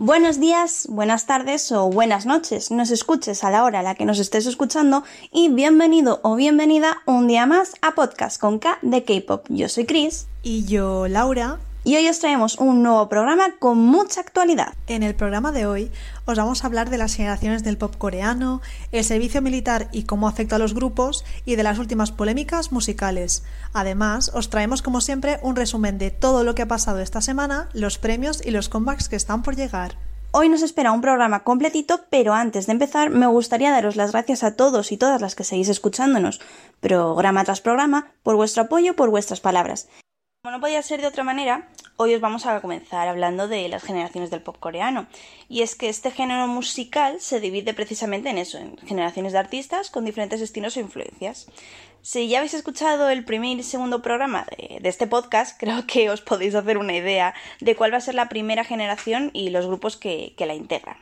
Buenos días, buenas tardes o buenas noches, nos escuches a la hora a la que nos estés escuchando y bienvenido o bienvenida un día más a Podcast con K de K-Pop. Yo soy Chris. Y yo, Laura. Y hoy os traemos un nuevo programa con mucha actualidad. En el programa de hoy os vamos a hablar de las generaciones del pop coreano, el servicio militar y cómo afecta a los grupos y de las últimas polémicas musicales. Además, os traemos como siempre un resumen de todo lo que ha pasado esta semana, los premios y los comebacks que están por llegar. Hoy nos espera un programa completito, pero antes de empezar me gustaría daros las gracias a todos y todas las que seguís escuchándonos, programa tras programa, por vuestro apoyo, por vuestras palabras. Como no podía ser de otra manera, hoy os vamos a comenzar hablando de las generaciones del pop coreano. Y es que este género musical se divide precisamente en eso, en generaciones de artistas con diferentes estilos e influencias. Si ya habéis escuchado el primer y segundo programa de, este podcast, creo que os podéis hacer una idea de cuál va a ser la primera generación y los grupos que la integran.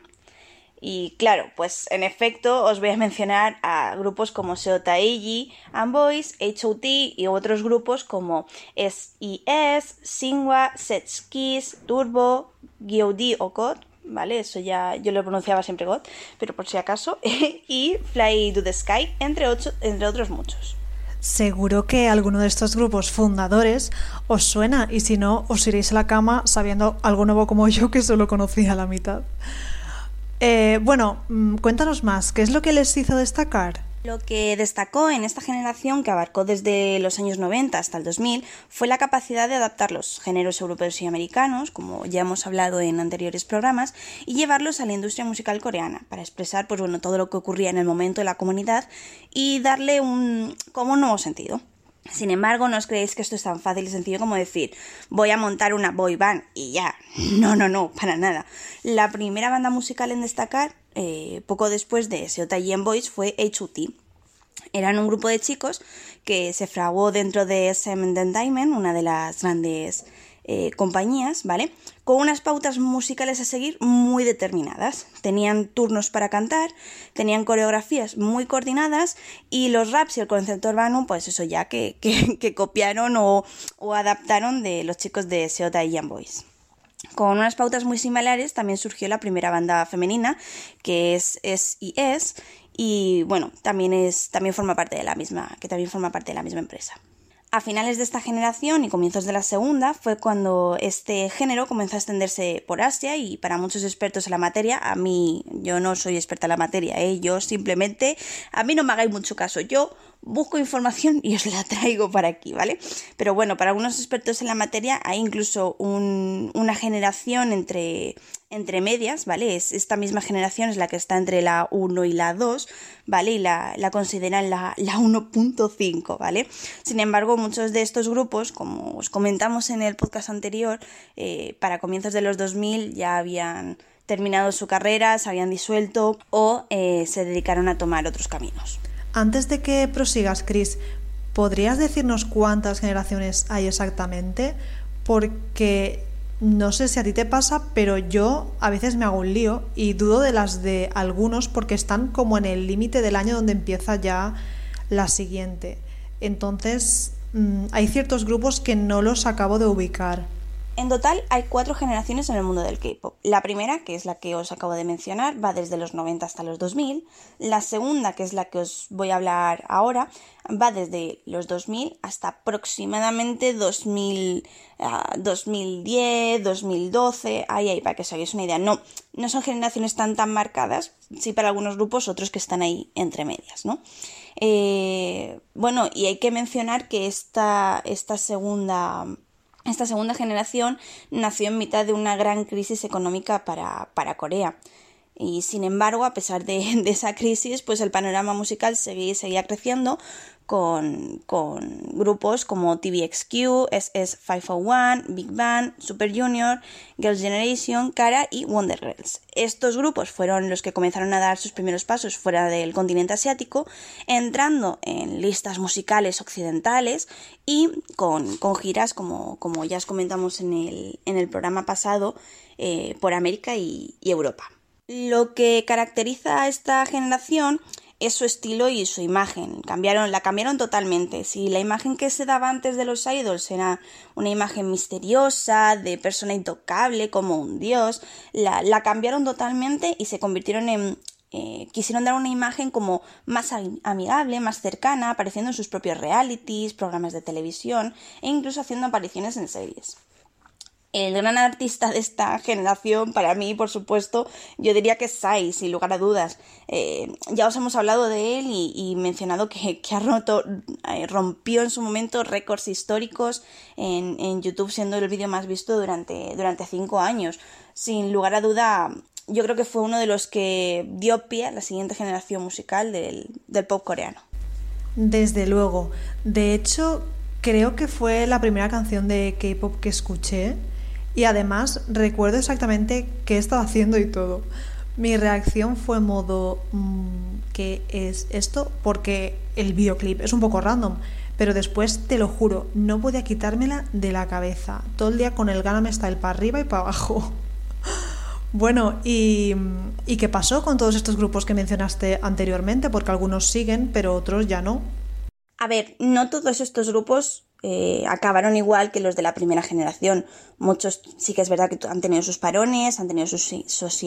Y claro, pues en efecto os voy a mencionar a grupos como Seo Taiji, Boys, HOT y otros grupos como SES, Singwa, Setskis, Turbo, GOD o God, ¿vale? Eso ya yo lo pronunciaba siempre God, pero por si acaso, y Fly to the Sky, entre, entre otros muchos. Seguro que alguno de estos grupos fundadores os suena y si no, os iréis a la cama sabiendo algo nuevo como yo que solo conocía la mitad. Eh, bueno, mm, cuéntanos más, ¿qué es lo que les hizo destacar? Lo que destacó en esta generación, que abarcó desde los años 90 hasta el 2000, fue la capacidad de adaptar los géneros europeos y americanos, como ya hemos hablado en anteriores programas, y llevarlos a la industria musical coreana, para expresar pues, bueno, todo lo que ocurría en el momento de la comunidad y darle un, como un nuevo sentido. Sin embargo, no os creéis que esto es tan fácil y sencillo como decir voy a montar una boy band y ya. No, no, no, para nada. La primera banda musical en destacar, eh, poco después de Seota y Boys, fue HUT. Eran un grupo de chicos que se fraguó dentro de SM Entertainment, una de las grandes eh, compañías, ¿vale? Con unas pautas musicales a seguir muy determinadas. Tenían turnos para cantar, tenían coreografías muy coordinadas y los raps y el concepto urbano, pues eso ya que, copiaron o, adaptaron de los chicos de Seota y Young Boys. Con unas pautas muy similares también surgió la primera banda femenina, que es S.I.S. y bueno, también es también forma parte de la misma, que también forma parte de la misma empresa. A finales de esta generación y comienzos de la segunda fue cuando este género comenzó a extenderse por Asia y para muchos expertos en la materia, a mí yo no soy experta en la materia, ¿eh? yo simplemente, a mí no me hagáis mucho caso, yo busco información y os la traigo para aquí, ¿vale? Pero bueno, para algunos expertos en la materia hay incluso una generación entre, entre medias, ¿vale? Es, esta misma generación es la que está entre la 1 y la 2, ¿vale? Y la, la consideran la, la 1.5, ¿vale? Sin embargo, muchos de estos grupos, como os comentamos en el podcast anterior, eh, para comienzos de los 2000 ya habían terminado su carrera, se habían disuelto o eh, se dedicaron a tomar otros caminos. Antes de que prosigas, Chris, ¿podrías decirnos cuántas generaciones hay exactamente? Porque no sé si a ti te pasa, pero yo a veces me hago un lío y dudo de las de algunos porque están como en el límite del año donde empieza ya la siguiente. Entonces, mm, hay ciertos grupos que no los acabo de ubicar. En total hay cuatro generaciones en el mundo del K-pop. La primera, que es la que os acabo de mencionar, va desde los 90 hasta los 2000. La segunda, que es la que os voy a hablar ahora, va desde los 2000 hasta aproximadamente 2000, 2010, 2012. Ahí, ahí, para que os hagáis una idea. No, no son generaciones tan tan marcadas, sí para algunos grupos, otros que están ahí entre medias, ¿no? Eh, bueno, y hay que mencionar que esta, esta segunda esta segunda generación nació en mitad de una gran crisis económica para, para Corea. Y sin embargo, a pesar de, esa crisis, pues el panorama musical seguía, seguía creciendo con, grupos como TVXQ, SS501, Big Bang, Super Junior, Girls' Generation, Kara y Wonder Girls. Estos grupos fueron los que comenzaron a dar sus primeros pasos fuera del continente asiático, entrando en listas musicales occidentales y con, giras, como, como, ya os comentamos en el, en el programa pasado, eh, por América y Europa. Lo que caracteriza a esta generación es su estilo y su imagen. Cambiaron, la cambiaron totalmente. Si la imagen que se daba antes de los idols era una imagen misteriosa, de persona intocable, como un dios, la, la cambiaron totalmente y se convirtieron en, eh, quisieron dar una imagen como más amigable, más cercana, apareciendo en sus propios realities, programas de televisión e incluso haciendo apariciones en series. El gran artista de esta generación, para mí, por supuesto, yo diría que es Sai, sin lugar a dudas. Eh, ya os hemos hablado de él y, mencionado que, ha roto, eh, rompió en su momento récords históricos en, en YouTube, siendo el vídeo más visto durante, durante cinco años. Sin lugar a duda, yo creo que fue uno de los que dio pie a la siguiente generación musical del, pop coreano. Desde luego. De hecho, creo que fue la primera canción de K-pop que escuché y además recuerdo exactamente qué estaba haciendo y todo. Mi reacción fue modo mm, ¿qué es esto? Porque el videoclip es un poco random, pero después te lo juro, no podía quitármela de la cabeza. Todo el día con el Gangnam Style para arriba y para abajo. Bueno, ¿y, qué pasó con todos estos grupos que mencionaste anteriormente? Porque algunos siguen, pero otros ya no. A ver, no todos estos grupos eh, acabaron igual que los de la primera generación. Muchos sí que es verdad que han tenido sus parones, han tenido sus, sus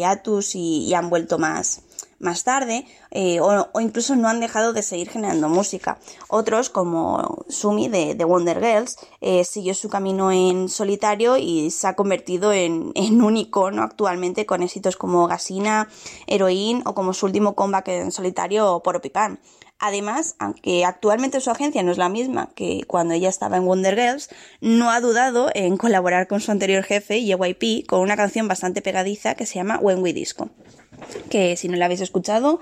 y han vuelto más, más tarde eh, o, incluso no han dejado de seguir generando música. Otros, como Sumi de, Wonder Girls, eh, siguió su camino en solitario y se ha convertido en, un icono actualmente con éxitos como Gasina, Heroin o como su último comeback en solitario, Poropipan. Además, aunque actualmente su agencia no es la misma que cuando ella estaba en Wonder Girls, no ha dudado en colaborar con su anterior jefe, JYP, con una canción bastante pegadiza que se llama When We Disco que si no la habéis escuchado,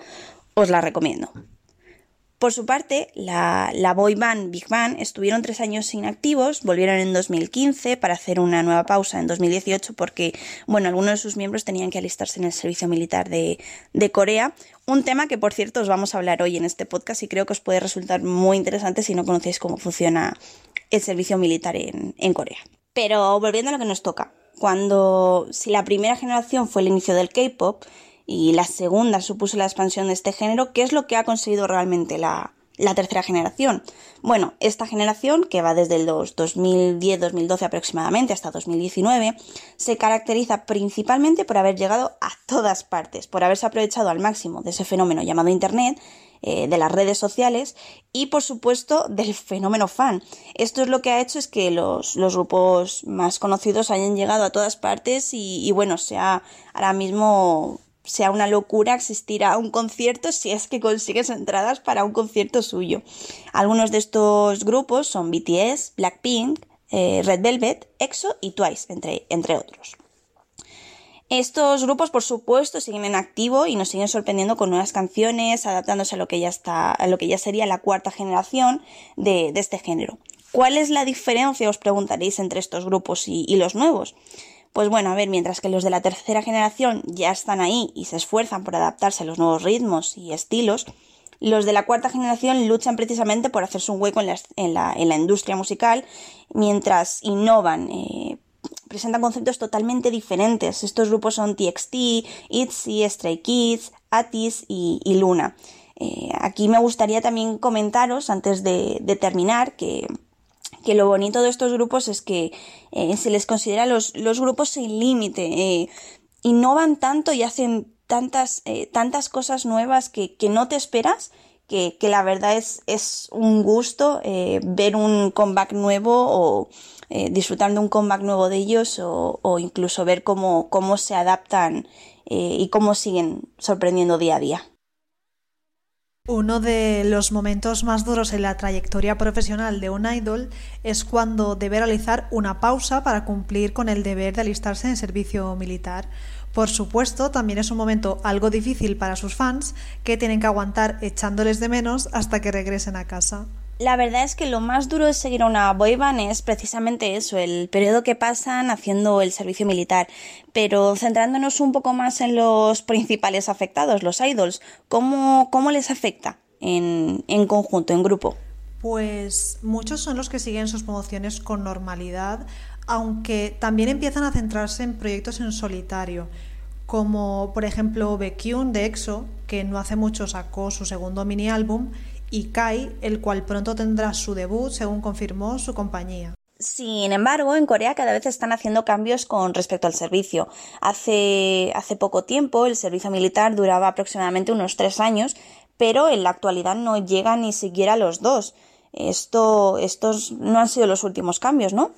os la recomiendo. Por su parte, la, la, boy band Big Bang estuvieron tres años inactivos, volvieron en 2015 para hacer una nueva pausa en 2018 porque, bueno, algunos de sus miembros tenían que alistarse en el servicio militar de, de, Corea. Un tema que, por cierto, os vamos a hablar hoy en este podcast y creo que os puede resultar muy interesante si no conocéis cómo funciona el servicio militar en, en Corea. Pero volviendo a lo que nos toca, cuando, si la primera generación fue el inicio del K-pop, y la segunda supuso la expansión de este género, ¿qué es lo que ha conseguido realmente la, tercera generación? Bueno, esta generación, que va desde el 2010-2012 aproximadamente hasta 2019, se caracteriza principalmente por haber llegado a todas partes, por haberse aprovechado al máximo de ese fenómeno llamado Internet, eh, de las redes sociales y por supuesto del fenómeno fan. Esto es lo que ha hecho es que los, grupos más conocidos hayan llegado a todas partes y, y bueno, sea ahora mismo sea una locura asistir a un concierto si es que consigues entradas para un concierto suyo. Algunos de estos grupos son BTS, Blackpink, eh, Red Velvet, EXO y Twice, entre, entre otros. Estos grupos, por supuesto, siguen en activo y nos siguen sorprendiendo con nuevas canciones, adaptándose a lo que ya está, a lo que ya sería la cuarta generación de, este género. ¿Cuál es la diferencia, os preguntaréis, entre estos grupos y los nuevos? Pues bueno, a ver, mientras que los de la tercera generación ya están ahí y se esfuerzan por adaptarse a los nuevos ritmos y estilos, los de la cuarta generación luchan precisamente por hacerse un hueco en la, industria musical, mientras innovan, eh, presentan conceptos totalmente diferentes. Estos grupos son TXT, ITZY, Stray Kids, Atis y, Luna. Eh, aquí me gustaría también comentaros, antes de terminar, que que lo bonito de estos grupos es que eh, se les considera los, los grupos sin límite, eh, innovan tanto y hacen tantas, eh, tantas cosas nuevas que, no te esperas, que, la verdad es, es un gusto ver un comeback nuevo o disfrutar de un comeback nuevo de ellos o, o incluso ver cómo, cómo se adaptan y cómo siguen sorprendiendo día a día. Uno de los momentos más duros en la trayectoria profesional de un idol es cuando debe realizar una pausa para cumplir con el deber de alistarse en servicio militar. Por supuesto, también es un momento algo difícil para sus fans que tienen que aguantar echándoles de menos hasta que regresen a casa. La verdad es que lo más duro de seguir a una boyband es precisamente eso, el periodo que pasan haciendo el servicio militar. Pero centrándonos un poco más en los principales afectados, los idols, ¿cómo, cómo les afecta en, en conjunto, en grupo? Pues muchos son los que siguen sus promociones con normalidad, aunque también empiezan a centrarse en proyectos en solitario como por ejemplo Baekhyun de EXO, que no hace mucho sacó su segundo mini álbum, y Kai, el cual pronto tendrá su debut según confirmó su compañía. Sin embargo, en Corea cada vez están haciendo cambios con respecto al servicio. Hace, hace poco tiempo el servicio militar duraba aproximadamente unos tres años, pero en la actualidad no llega ni siquiera a los dos. Esto, estos no han sido los últimos cambios, ¿no?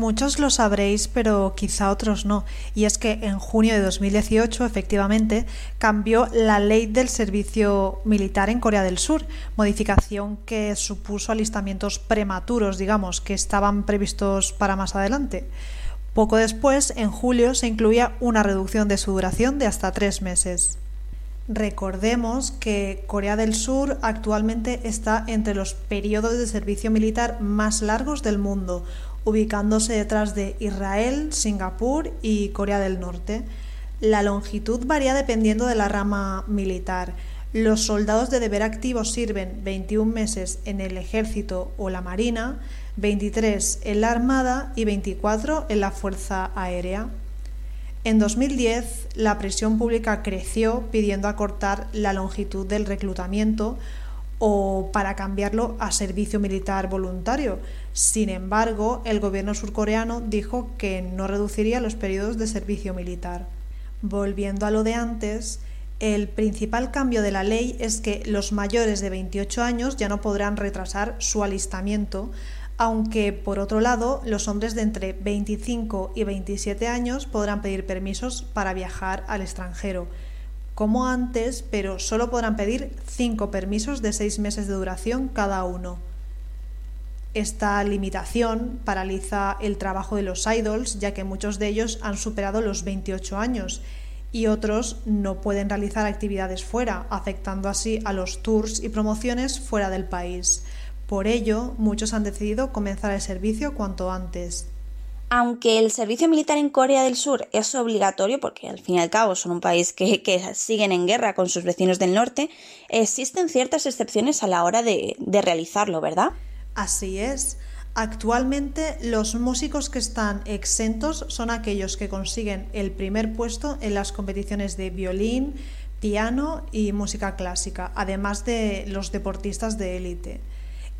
Muchos lo sabréis, pero quizá otros no. Y es que en junio de 2018, efectivamente, cambió la ley del servicio militar en Corea del Sur, modificación que supuso alistamientos prematuros, digamos, que estaban previstos para más adelante. Poco después, en julio, se incluía una reducción de su duración de hasta tres meses. Recordemos que Corea del Sur actualmente está entre los periodos de servicio militar más largos del mundo, ubicándose detrás de Israel, Singapur y Corea del Norte. La longitud varía dependiendo de la rama militar. Los soldados de deber activo sirven 21 meses en el ejército o la marina, 23 en la armada y 24 en la fuerza aérea. En 2010, la presión pública creció pidiendo acortar la longitud del reclutamiento o para cambiarlo a servicio militar voluntario, sin embargo, el gobierno surcoreano dijo que no reduciría los periodos de servicio militar. Volviendo a lo de antes, el principal cambio de la ley es que los mayores de 28 años ya no podrán retrasar su alistamiento, aunque por otro lado los hombres de entre 25 y 27 años podrán pedir permisos para viajar al extranjero, como antes, pero solo podrán pedir 5 permisos de 6 meses de duración cada uno. Esta limitación paraliza el trabajo de los idols, ya que muchos de ellos han superado los 28 años y otros no pueden realizar actividades fuera, afectando así a los tours y promociones fuera del país. Por ello, muchos han decidido comenzar el servicio cuanto antes. Aunque el servicio militar en Corea del Sur es obligatorio, porque al fin y al cabo son un país que, siguen en guerra con sus vecinos del norte, existen ciertas excepciones a la hora de realizarlo, ¿verdad? Así es. Actualmente los músicos que están exentos son aquellos que consiguen el primer puesto en las competiciones de violín, piano y música clásica, además de los deportistas de élite.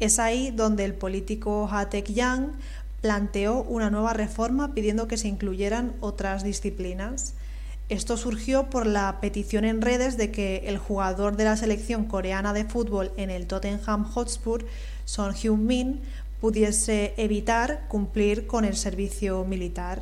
Es ahí donde el político Hatek Yang planteó una nueva reforma pidiendo que se incluyeran otras disciplinas. Esto surgió por la petición en redes de que el jugador de la selección coreana de fútbol en el Tottenham Hotspur son Hyun-min pudiese evitar cumplir con el servicio militar.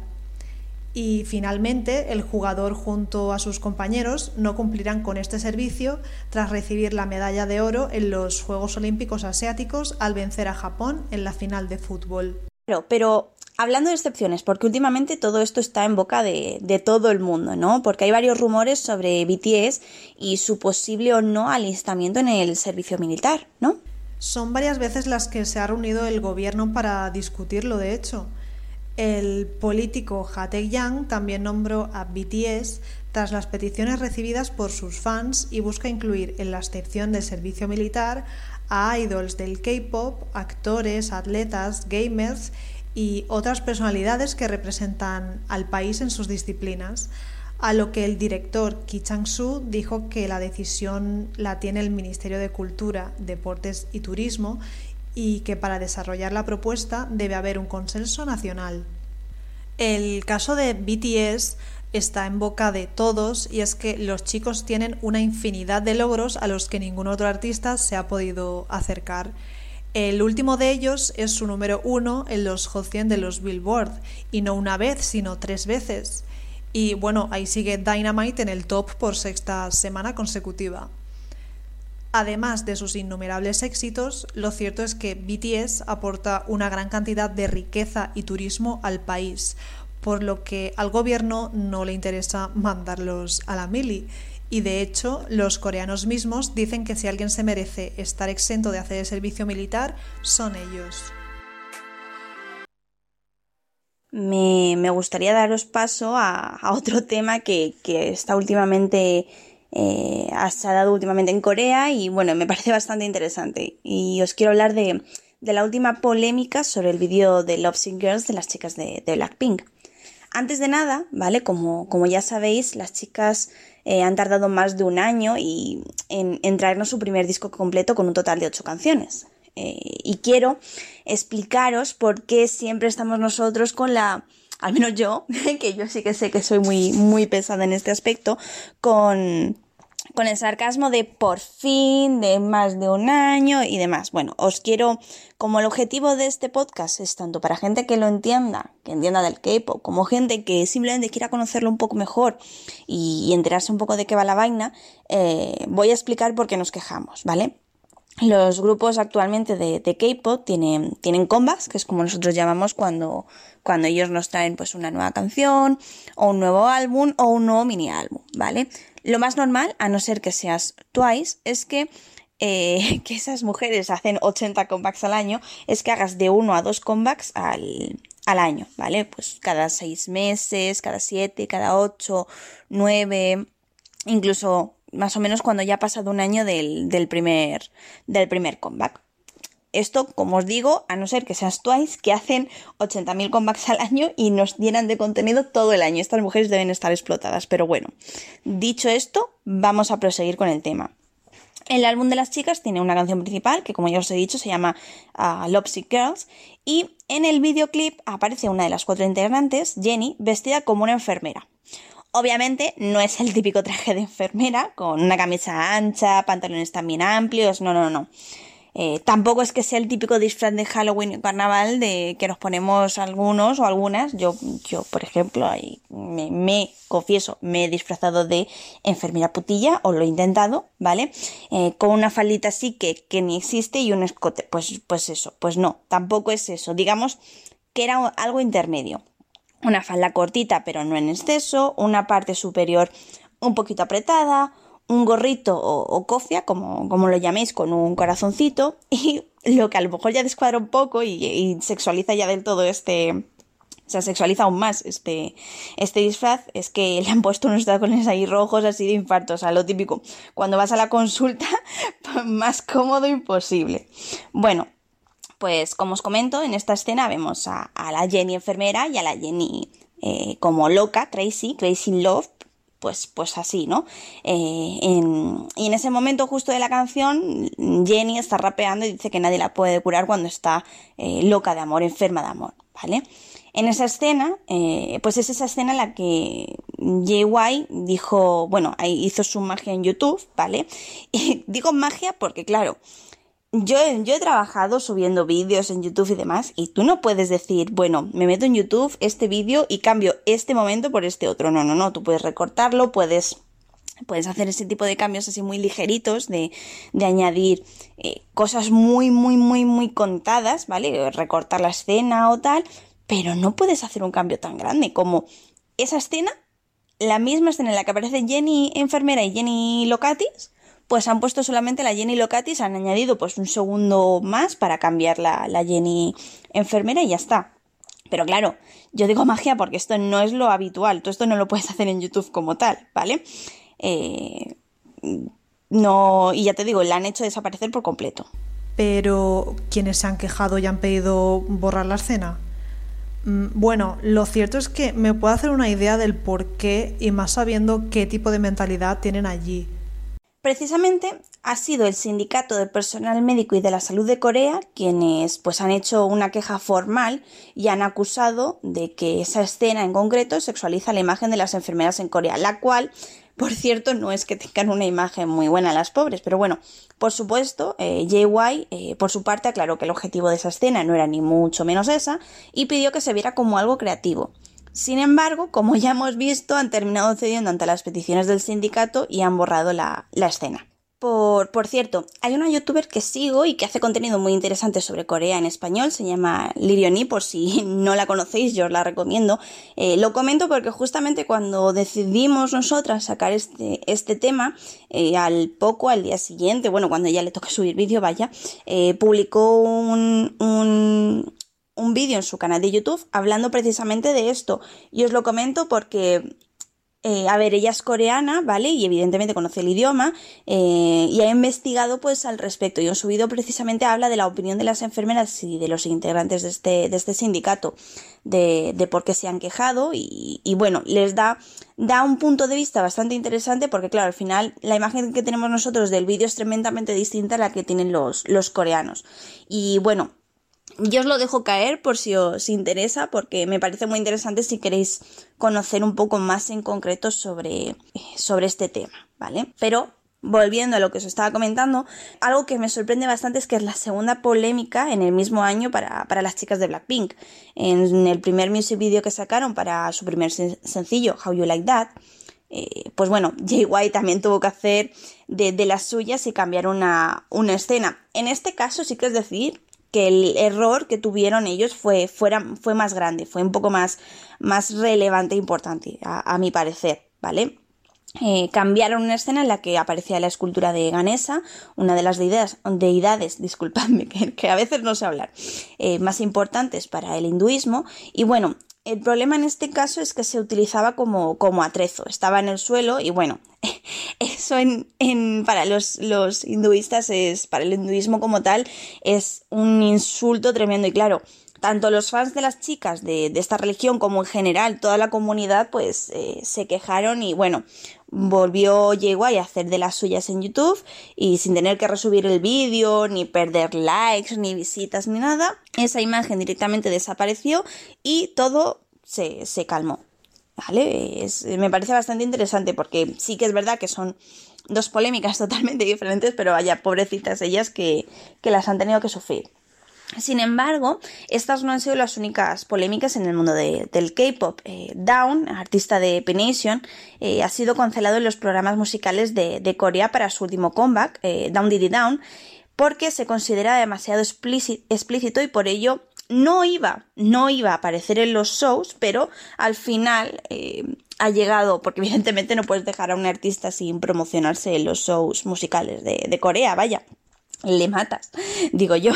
Y finalmente, el jugador junto a sus compañeros no cumplirán con este servicio tras recibir la medalla de oro en los Juegos Olímpicos Asiáticos al vencer a Japón en la final de fútbol. Pero, pero hablando de excepciones, porque últimamente todo esto está en boca de, de, todo el mundo, ¿no? Porque hay varios rumores sobre BTS y su posible o no alistamiento en el servicio militar, ¿no? Son varias veces las que se ha reunido el gobierno para discutirlo, de hecho. El político Hatek Yang también nombró a BTS tras las peticiones recibidas por sus fans y busca incluir en la excepción del servicio militar a idols del K-pop, actores, atletas, gamers y otras personalidades que representan al país en sus disciplinas a lo que el director Ki Chang-soo dijo que la decisión la tiene el Ministerio de Cultura, Deportes y Turismo y que para desarrollar la propuesta debe haber un consenso nacional. El caso de BTS está en boca de todos y es que los chicos tienen una infinidad de logros a los que ningún otro artista se ha podido acercar. El último de ellos es su número uno en los Hot 100 de los Billboard, y no una vez, sino tres veces. Y bueno, ahí sigue Dynamite en el top por sexta semana consecutiva. Además de sus innumerables éxitos, lo cierto es que BTS aporta una gran cantidad de riqueza y turismo al país, por lo que al gobierno no le interesa mandarlos a la mili. Y de hecho, los coreanos mismos dicen que si alguien se merece estar exento de hacer el servicio militar, son ellos me, gustaría daros paso a, otro tema que, está últimamente, eh, ha dado últimamente en Corea y bueno, me parece bastante interesante. Y os quiero hablar de, la última polémica sobre el vídeo de Love Sick Girls de las chicas de, Blackpink. Antes de nada, ¿vale? Como, ya sabéis, las chicas eh, han tardado más de un año y, en, traernos su primer disco completo con un total de ocho canciones. Eh, y quiero explicaros por qué siempre estamos nosotros con la, al menos yo, que yo sí que sé que soy muy, muy pesada en este aspecto, con con el sarcasmo de por fin, de más de un año y demás. Bueno, os quiero, como el objetivo de este podcast es tanto para gente que lo entienda, que entienda del K-pop, como gente que simplemente quiera conocerlo un poco mejor y, enterarse un poco de qué va la vaina, eh, voy a explicar por qué nos quejamos, ¿vale? Los grupos actualmente de, K-pop tienen, tienen comebacks, que es como nosotros llamamos cuando, cuando ellos nos traen pues una nueva canción, o un nuevo álbum, o un nuevo mini álbum, ¿vale? Lo más normal, a no ser que seas Twice, es que, eh, que esas mujeres hacen 80 comebacks al año, es que hagas de uno a dos comebacks al, al año, ¿vale? Pues cada seis meses, cada siete, cada ocho, nueve, incluso más o menos cuando ya ha pasado un año del, del, primer, del primer comeback. Esto, como os digo, a no ser que seas Twice, que hacen 80.000 comebacks al año y nos llenan de contenido todo el año. Estas mujeres deben estar explotadas. Pero bueno, dicho esto, vamos a proseguir con el tema. El álbum de las chicas tiene una canción principal que, como ya os he dicho, se llama uh, Girls. Y en el videoclip aparece una de las cuatro integrantes, Jenny, vestida como una enfermera. Obviamente no es el típico traje de enfermera, con una camisa ancha, pantalones también amplios, no, no, no. Eh, tampoco es que sea el típico disfraz de Halloween y carnaval de que nos ponemos algunos o algunas. Yo, yo por ejemplo, me, me confieso, me he disfrazado de enfermera putilla o lo he intentado, ¿vale? Eh, con una faldita así que, que ni existe y un escote. Pues, pues eso, pues no, tampoco es eso. Digamos que era algo intermedio. Una falda cortita pero no en exceso, una parte superior un poquito apretada, un gorrito o, cofia, como, como, lo llaméis, con un corazoncito, y lo que a lo mejor ya descuadra un poco y, sexualiza ya del todo este, o sea, sexualiza aún más este, este disfraz, es que le han puesto unos tacones ahí rojos así de infarto, o sea, lo típico, cuando vas a la consulta, más cómodo imposible. Bueno, pues como os comento, en esta escena vemos a, la Jenny enfermera y a la Jenny eh, como loca, Tracy, Crazy Love, pues, pues así, ¿no? Eh, y en ese momento justo de la canción, Jenny está rapeando y dice que nadie la puede curar cuando está eh, loca de amor, enferma de amor, ¿vale? En esa escena, pues es esa escena en la que JY dijo, bueno, hizo su magia en YouTube, ¿vale? Y digo magia porque, claro, yo, he trabajado subiendo vídeos en YouTube y demás, y tú no puedes decir, bueno, me meto en YouTube este vídeo y cambio este momento por este otro. No, no, no, tú puedes recortarlo, puedes puedes hacer ese tipo de cambios así muy ligeritos de, de añadir eh, cosas muy muy muy muy contadas vale recortar la escena o tal pero no puedes hacer un cambio tan grande como esa escena la misma escena en la que aparece Jenny enfermera y Jenny Locatis pues han puesto solamente la Jenny Locatis, han añadido pues un segundo más para cambiar la, Jenny enfermera y ya está. Pero claro, yo digo magia porque esto no es lo habitual, tú esto no lo puedes hacer en YouTube como tal, ¿vale? Eh, no, y ya te digo, la han hecho desaparecer por completo. Pero, ¿quiénes se han quejado y han pedido borrar la escena? Mm, bueno, lo cierto es que me puedo hacer una idea del por qué y más sabiendo qué tipo de mentalidad tienen allí. Precisamente ha sido el Sindicato de Personal Médico y de la Salud de Corea quienes pues han hecho una queja formal y han acusado de que esa escena en concreto sexualiza la imagen de las enfermeras en Corea, la cual por cierto, no es que tengan una imagen muy buena las pobres, pero bueno, por supuesto, eh, JY eh, por su parte aclaró que el objetivo de esa escena no era ni mucho menos esa y pidió que se viera como algo creativo. Sin embargo, como ya hemos visto, han terminado cediendo ante las peticiones del sindicato y han borrado la, escena. Por, por, cierto, hay una youtuber que sigo y que hace contenido muy interesante sobre Corea en español, se llama Lirioni, por si no la conocéis, yo os la recomiendo. Eh, lo comento porque justamente cuando decidimos nosotras sacar este, este tema, eh, al poco, al día siguiente, bueno, cuando ya le toca subir vídeo, vaya, eh, publicó un, un, un vídeo en su canal de YouTube hablando precisamente de esto. Y os lo comento porque eh, a ver, ella es coreana, ¿vale? Y evidentemente conoce el idioma eh, y ha investigado pues al respecto. Y en su video precisamente habla de la opinión de las enfermeras y de los integrantes de este, de este sindicato, de, de, por qué se han quejado y, y, bueno, les da, da un punto de vista bastante interesante porque claro, al final la imagen que tenemos nosotros del vídeo es tremendamente distinta a la que tienen los, los coreanos. Y bueno, yo os lo dejo caer por si os interesa, porque me parece muy interesante si queréis conocer un poco más en concreto sobre, sobre este tema, ¿vale? Pero volviendo a lo que os estaba comentando, algo que me sorprende bastante es que es la segunda polémica en el mismo año para, para las chicas de Blackpink. En el primer music video que sacaron para su primer sencillo, How You Like That, eh, pues bueno, White también tuvo que hacer de, de las suyas y cambiar una, una escena. En este caso sí que es decir que el error que tuvieron ellos fue, fue más grande, fue un poco más, más relevante e importante, a, mi parecer, ¿vale? Eh, cambiaron una escena en la que aparecía la escultura de Ganesa, una de las deidades, disculpadme, que, que, a veces no sé hablar, eh, más importantes para el hinduismo. Y bueno, el problema en este caso es que se utilizaba como, como atrezo, estaba en el suelo y bueno, eso en, en, para los, los hinduistas es, para el hinduismo como tal, es un insulto tremendo. Y claro, tanto los fans de las chicas de, esta religión como en general toda la comunidad pues eh, se quejaron y bueno volvió Yeguay a hacer de las suyas en YouTube y sin tener que resubir el vídeo ni perder likes ni visitas ni nada esa imagen directamente desapareció y todo se, se calmó vale me parece bastante interesante porque sí que es verdad que son dos polémicas totalmente diferentes pero vaya pobrecitas ellas que, que las han tenido que sufrir sin embargo, estas no han sido las únicas polémicas en el mundo de, del K-pop. Eh, Down, artista de Penation, eh, ha sido cancelado en los programas musicales de, Corea para su último comeback, eh, Down Diddy Down, porque se considera demasiado explícito y por ello no iba, no iba a aparecer en los shows, pero al final ha llegado, porque evidentemente no puedes dejar a un artista sin promocionarse en los shows musicales de, de Corea, vaya, le matas, digo yo.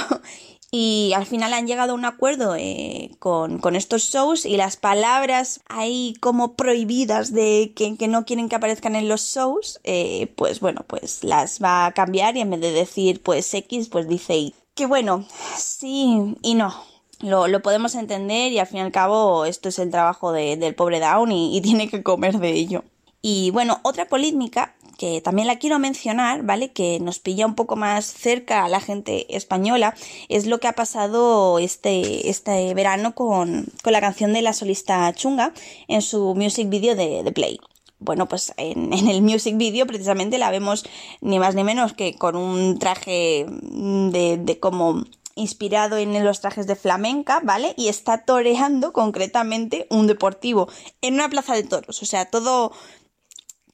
Y al final han llegado a un acuerdo eh, con, estos shows y las palabras ahí como prohibidas de que, que no quieren que aparezcan en los shows, eh, pues bueno, pues las va a cambiar y en vez de decir pues X, pues dice Y. Que bueno, sí y no. Lo, lo, podemos entender y al fin y al cabo esto es el trabajo de, del pobre Down y, y tiene que comer de ello. Y bueno, otra polémica que también la quiero mencionar, ¿vale? Que nos pilla un poco más cerca a la gente española, es lo que ha pasado este, este verano con, con la canción de la solista Chunga en su music video de, Play bueno, pues en, en, el music video precisamente la vemos ni más ni menos que con un traje de, de como inspirado en los trajes de flamenca, ¿vale? Y está toreando concretamente un deportivo en una plaza de toros, o sea, todo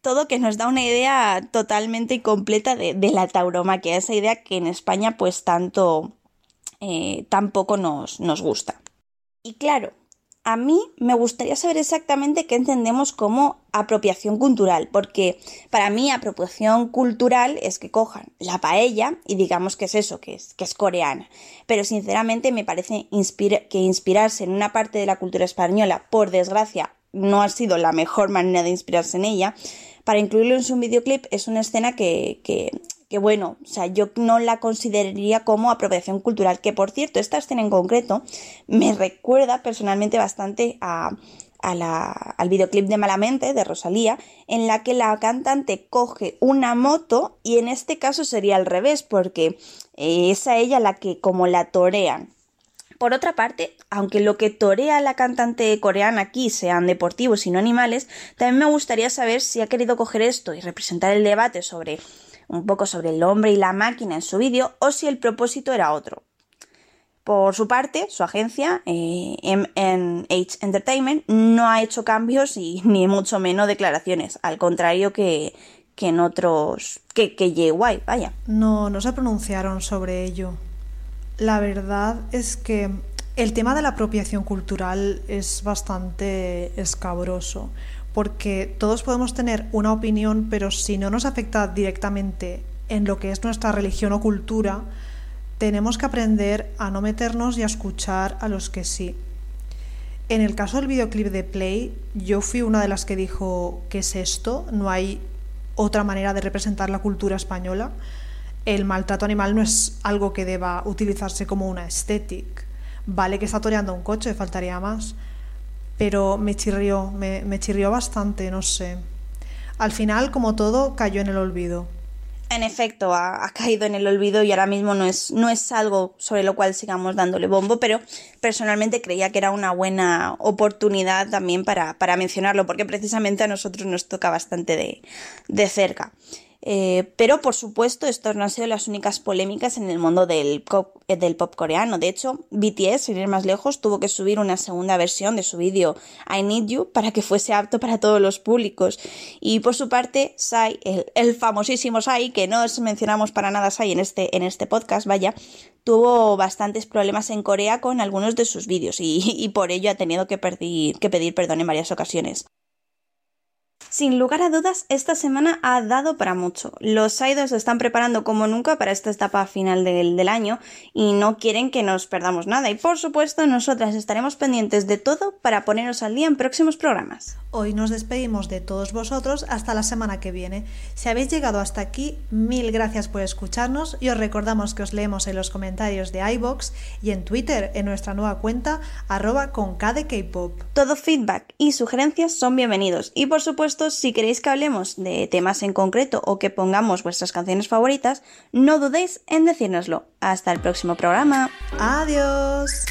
todo que nos da una idea totalmente y completa de, la tauromaquia, esa idea que en España pues tanto, eh, tampoco nos, gusta. Y claro, a mí me gustaría saber exactamente qué entendemos como apropiación cultural, porque para mí apropiación cultural es que cojan la paella y digamos que es eso, que es, coreana. Pero sinceramente me parece que inspirarse en una parte de la cultura española, por desgracia, no ha sido la mejor manera de inspirarse en ella, para incluirlo en su videoclip es una escena que, que, bueno, o sea, yo no la consideraría como apropiación cultural, que por cierto, esta escena en concreto me recuerda personalmente bastante a, a la, al videoclip de Malamente de Rosalía, en la que la cantante coge una moto y en este caso sería al revés, porque es a ella la que como la torean. Por otra parte, aunque lo que torea la cantante coreana aquí sean deportivos y no animales, también me gustaría saber si ha querido coger esto y representar el debate sobre un poco sobre el hombre y la máquina en su vídeo o si el propósito era otro. Por su parte, su agencia, eh, MNH Entertainment, no ha hecho cambios y ni mucho menos declaraciones, al contrario que, que en otros. que, que vaya. No, no se pronunciaron sobre ello. La verdad es que el tema de la apropiación cultural es bastante escabroso, porque todos podemos tener una opinión, pero si no nos afecta directamente en lo que es nuestra religión o cultura, tenemos que aprender a no meternos y a escuchar a los que sí. En el caso del videoclip de Play, yo fui una de las que dijo, ¿qué es esto? No hay otra manera de representar la cultura española. El maltrato animal no es algo que deba utilizarse como una estética. Vale que está toreando un coche, faltaría más. Pero me chirrió, me, chirrió bastante, no sé. Al final, como todo, cayó en el olvido en efecto ha, caído en el olvido y ahora mismo no es, no es algo sobre lo cual sigamos dándole bombo, pero personalmente creía que era una buena oportunidad también para, para mencionarlo, porque precisamente a nosotros nos toca bastante de, de cerca. Eh, pero por supuesto, estas no han sido las únicas polémicas en el mundo del pop, eh, coreano. De hecho, BTS, sin ir más lejos, tuvo que subir una segunda versión de su vídeo I Need You para que fuese apto para todos los públicos. Y por su parte, Psy, el, famosísimo Psy, que no mencionamos para nada Psy en este, en este podcast, vaya, tuvo bastantes problemas en Corea con algunos de sus vídeos y, por ello ha tenido que, que pedir perdón en varias ocasiones. Sin lugar a dudas, esta semana ha dado para mucho. Los idols se están preparando como nunca para esta etapa final del, año y no quieren que nos perdamos nada. Y por supuesto, nosotras estaremos pendientes de todo para poneros al día en próximos programas. Hoy nos despedimos de todos vosotros hasta la semana que viene. Si habéis llegado hasta aquí, mil gracias por escucharnos y os recordamos que os leemos en los comentarios de iBox y en Twitter en nuestra nueva cuenta arroba con. Todo feedback y sugerencias son bienvenidos y por supuesto si queréis que hablemos de temas en concreto o que pongamos vuestras canciones favoritas, no dudéis en decírnoslo. Hasta el próximo programa. Adiós.